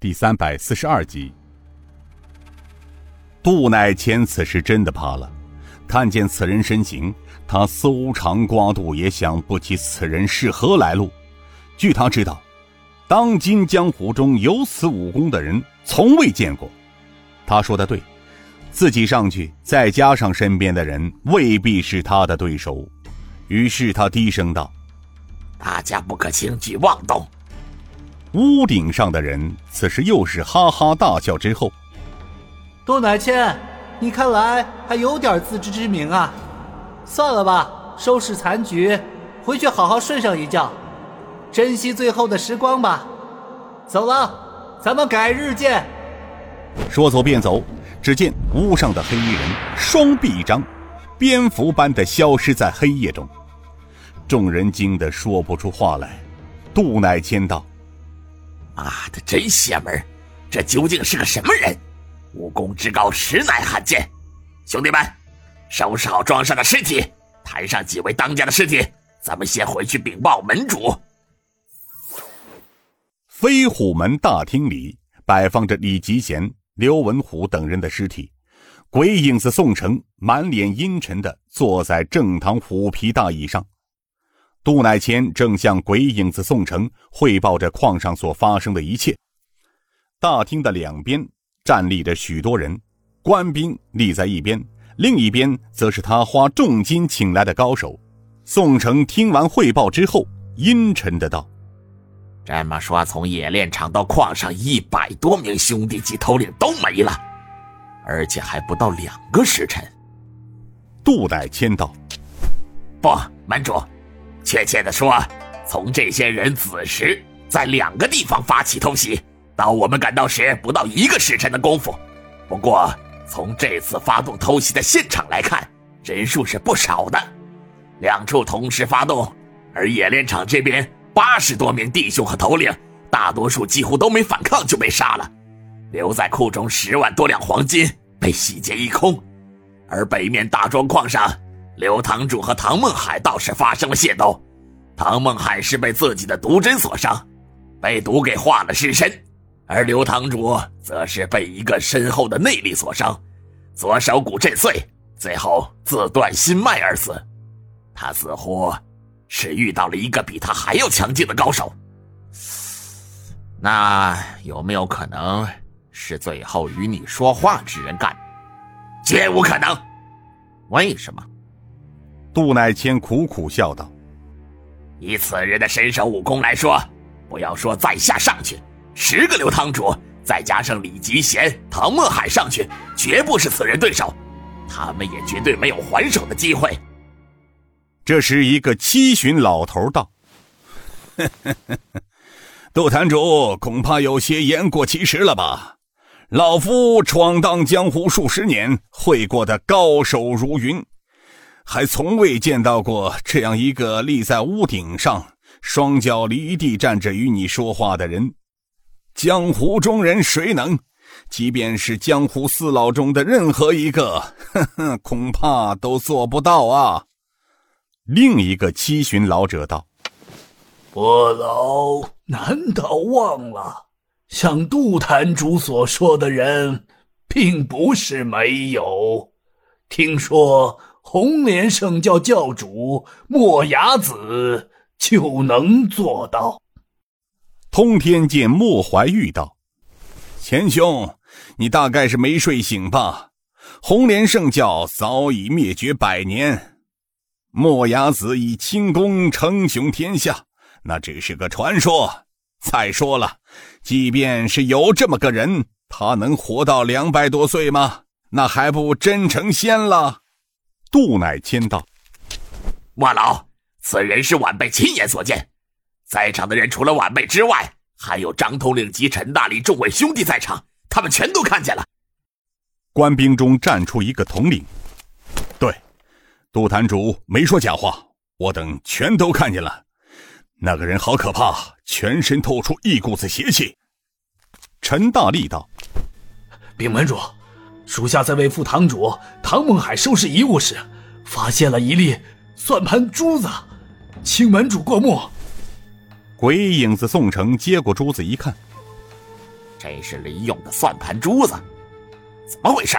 第三百四十二集。杜乃谦此时真的怕了，看见此人身形，他搜肠刮肚也想不起此人是何来路。据他知道，当今江湖中有此武功的人从未见过。他说的对，自己上去，再加上身边的人，未必是他的对手。于是他低声道：“大家不可轻举妄动。”屋顶上的人此时又是哈哈大笑。之后，杜乃谦，你看来还有点自知之明啊。算了吧，收拾残局，回去好好睡上一觉，珍惜最后的时光吧。走了，咱们改日见。说走便走，只见屋上的黑衣人双臂一张，蝙蝠般的消失在黑夜中。众人惊得说不出话来。杜乃谦道。妈的，真邪门！这究竟是个什么人？武功之高，实乃罕见。兄弟们，收拾好庄上的尸体，抬上几位当家的尸体，咱们先回去禀报门主。飞虎门大厅里摆放着李吉贤、刘文虎等人的尸体，鬼影子宋城满脸阴沉的坐在正堂虎皮大椅上。杜乃谦正向鬼影子宋城汇报着矿上所发生的一切。大厅的两边站立着许多人，官兵立在一边，另一边则是他花重金请来的高手。宋城听完汇报之后，阴沉的道：“这么说，从冶炼厂到矿上，一百多名兄弟及头领都没了，而且还不到两个时辰。”杜乃谦道：“不，门主。”确切的说，从这些人子时在两个地方发起偷袭，到我们赶到时不到一个时辰的功夫。不过从这次发动偷袭的现场来看，人数是不少的，两处同时发动，而冶炼厂这边八十多名弟兄和头领，大多数几乎都没反抗就被杀了，留在库中十万多两黄金被洗劫一空，而北面大庄矿上。刘堂主和唐梦海倒是发生了械斗，唐梦海是被自己的毒针所伤，被毒给化了尸身，而刘堂主则是被一个深厚的内力所伤，左手骨震碎，最后自断心脉而死。他似乎是遇到了一个比他还要强劲的高手。那有没有可能是最后与你说话之人干？绝无可能。为什么？杜乃谦苦苦笑道：“以此人的身手武功来说，不要说在下上去，十个刘堂主再加上李吉贤、唐墨海上去，绝不是此人对手，他们也绝对没有还手的机会。”这时，一个七旬老头道：“杜坛主恐怕有些言过其实了吧？老夫闯荡江湖数十年，会过的高手如云。”还从未见到过这样一个立在屋顶上，双脚离地站着与你说话的人。江湖中人谁能？即便是江湖四老中的任何一个，呵呵，恐怕都做不到啊！另一个七旬老者道：“伯老难道忘了，像杜坛主所说的人，并不是没有。听说。”红莲圣教教主莫崖子就能做到。通天剑莫怀玉道：“钱兄，你大概是没睡醒吧？红莲圣教早已灭绝百年，莫崖子以轻功称雄天下，那只是个传说。再说了，即便是有这么个人，他能活到两百多岁吗？那还不真成仙了？”杜乃谦道：“莫老，此人是晚辈亲眼所见，在场的人除了晚辈之外，还有张统领及陈大力众位兄弟在场，他们全都看见了。”官兵中站出一个统领：“对，杜坛主没说假话，我等全都看见了。那个人好可怕，全身透出一股子邪气。”陈大力道：“禀门主。”属下在为副堂主唐梦海收拾遗物时，发现了一粒算盘珠子，请门主过目。鬼影子宋城接过珠子一看，这是李勇的算盘珠子，怎么回事？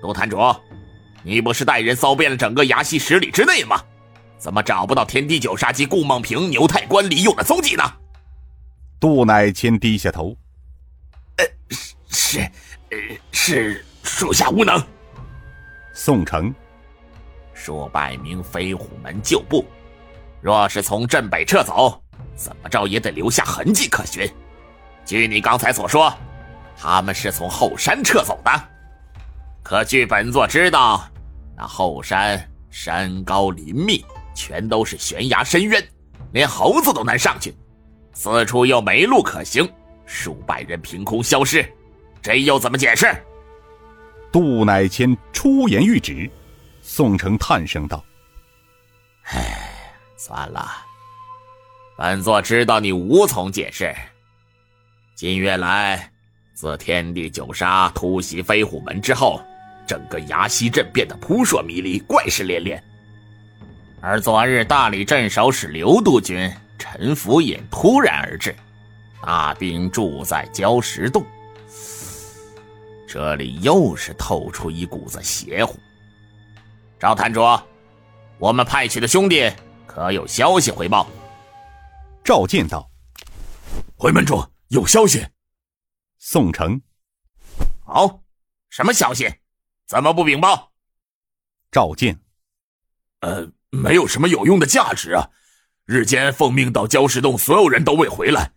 陆坛主，你不是带人搜遍了整个崖西十里之内吗？怎么找不到天地九杀及顾梦平、牛太官、李勇的踪迹呢？杜乃谦低下头，呃，是，呃，是属下无能。宋城，数百名飞虎门旧部，若是从镇北撤走，怎么着也得留下痕迹可循。据你刚才所说，他们是从后山撤走的。可据本座知道，那后山山高林密，全都是悬崖深渊，连猴子都难上去。四处又没路可行，数百人凭空消失，这又怎么解释？杜乃谦出言欲止，宋城叹声道：“唉，算了，本座知道你无从解释。近月来，自天地九杀突袭飞虎门之后，整个崖西镇变得扑朔迷离，怪事连连。而昨日大理镇守使刘督军。”陈福尹突然而至，大兵驻在礁石洞。这里又是透出一股子邪乎。赵坛主，我们派去的兄弟可有消息回报？赵建道：“回门主，有消息。”宋城：“好，什么消息？怎么不禀报？”赵建：“呃，没有什么有用的价值啊。”日间奉命到礁石洞，所有人都未回来，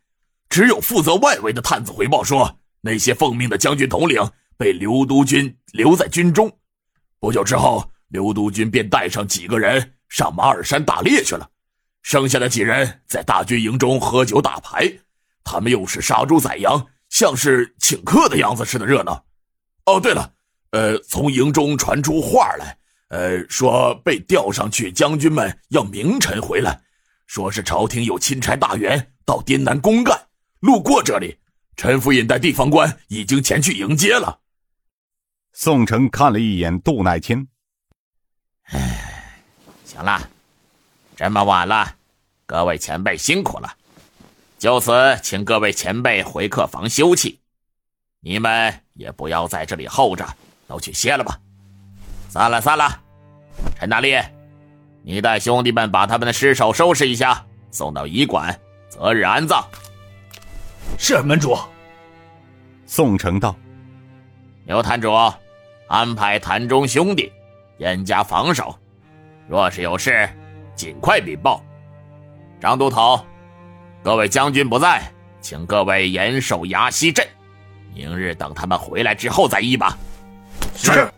只有负责外围的探子回报说，那些奉命的将军统领被刘督军留在军中。不久之后，刘督军便带上几个人上马尔山打猎去了，剩下的几人在大军营中喝酒打牌。他们又是杀猪宰羊，像是请客的样子似的热闹。哦，对了，呃，从营中传出话来，呃，说被调上去，将军们要明晨回来。说是朝廷有钦差大员到滇南公干，路过这里，陈府尹带地方官已经前去迎接了。宋城看了一眼杜乃谦，唉，行了，这么晚了，各位前辈辛苦了，就此请各位前辈回客房休憩，你们也不要在这里候着，都去歇了吧。散了，散了，陈大力。你带兄弟们把他们的尸首收拾一下，送到医馆，择日安葬。是门主。宋城道：“刘坛主，安排潭中兄弟严加防守，若是有事，尽快禀报。张都头，各位将军不在，请各位严守崖西镇，明日等他们回来之后再议吧。”是。